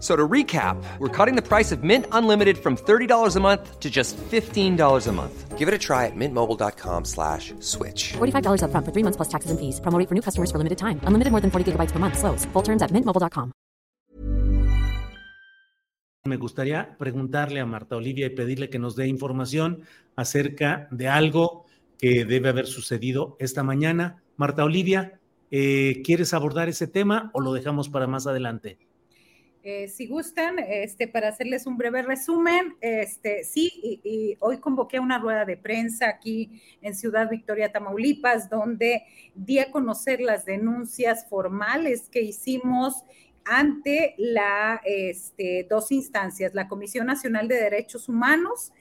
So to recap, we're cutting the price of Mint Unlimited from $30 a month to just $15 a month. Give it a try at mintmobile.com slash switch. $45 upfront for three months plus taxes and fees. Promo for new customers for limited time. Unlimited more than 40 gigabytes per month. Slows. Full terms at mintmobile.com. Me gustaría preguntarle a Marta Olivia y pedirle que nos dé información acerca de algo que debe haber sucedido esta mañana. Marta Olivia, eh, ¿quieres abordar ese tema o lo dejamos para más adelante? Eh, si gustan, este, para hacerles un breve resumen, este, sí, y, hoy convoqué una rueda de prensa aquí en Ciudad Victoria, Tamaulipas, donde di a conocer las denuncias formales que hicimos ante la, este, dos instancias, la Comisión Nacional de Derechos Humanos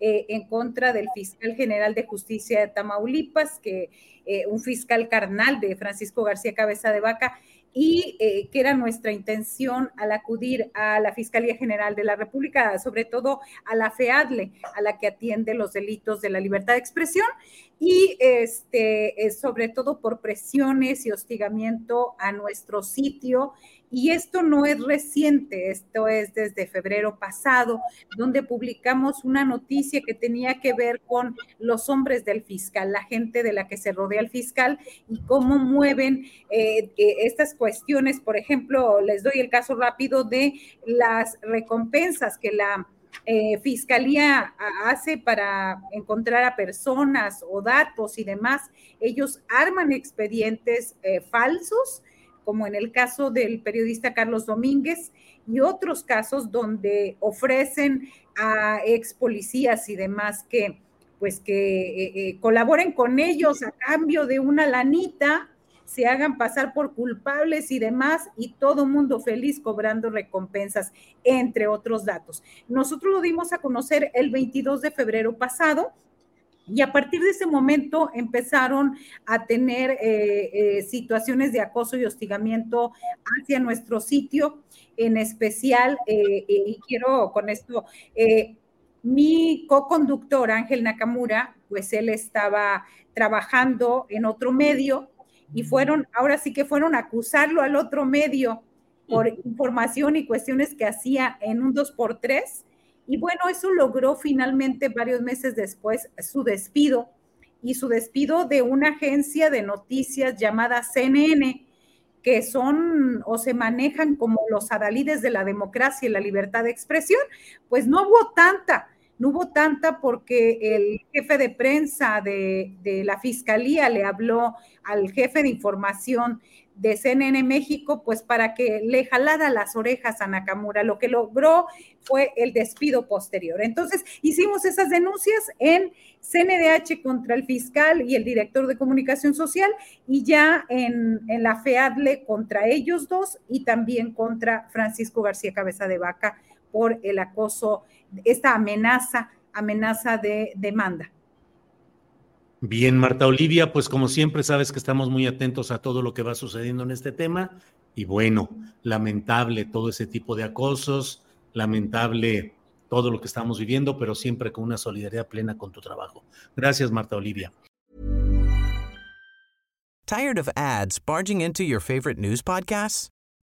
eh, en contra del fiscal general de justicia de Tamaulipas, que eh, un fiscal carnal de Francisco García Cabeza de Vaca, y eh, que era nuestra intención al acudir a la Fiscalía General de la República, sobre todo a la FEADLE, a la que atiende los delitos de la libertad de expresión, y este, eh, sobre todo por presiones y hostigamiento a nuestro sitio. Y esto no es reciente, esto es desde febrero pasado, donde publicamos una noticia que tenía que ver con los hombres del fiscal, la gente de la que se rodea el fiscal y cómo mueven eh, estas cuestiones. Por ejemplo, les doy el caso rápido de las recompensas que la eh, fiscalía hace para encontrar a personas o datos y demás. Ellos arman expedientes eh, falsos como en el caso del periodista Carlos Domínguez y otros casos donde ofrecen a ex policías y demás que pues que eh, eh, colaboren con ellos a cambio de una lanita, se hagan pasar por culpables y demás, y todo mundo feliz cobrando recompensas, entre otros datos. Nosotros lo dimos a conocer el 22 de febrero pasado, y a partir de ese momento empezaron a tener eh, eh, situaciones de acoso y hostigamiento hacia nuestro sitio, en especial, eh, y quiero con esto, mi co-conductor Ángel Nakamura, pues él estaba trabajando en otro medio y fueron, ahora sí que fueron a acusarlo al otro medio por información y cuestiones que hacía en un 2x3 y bueno, eso logró finalmente varios meses después su despido y su despido de una agencia de noticias llamada CNN, que son o se manejan como los adalides de la democracia y la libertad de expresión, pues no hubo tanta, no hubo tanta porque el jefe de prensa de, la fiscalía le habló al jefe de información de CNN México, pues para que le jalara las orejas a Nakamura. Lo que logró fue el despido posterior. Entonces, hicimos esas denuncias en CNDH contra el fiscal y el director de comunicación social y ya en, en la FEADLE contra ellos dos y también contra Francisco García Cabeza de Vaca por el acoso, esta amenaza, amenaza de demanda. Bien, Marta Olivia, pues como siempre sabes que estamos muy atentos a todo lo que va sucediendo en este tema y bueno, lamentable todo ese tipo de acosos, lamentable todo lo que estamos viviendo, pero siempre con una solidaridad plena con tu trabajo. Gracias, Marta Olivia. Tired of ads barging into your favorite news podcasts?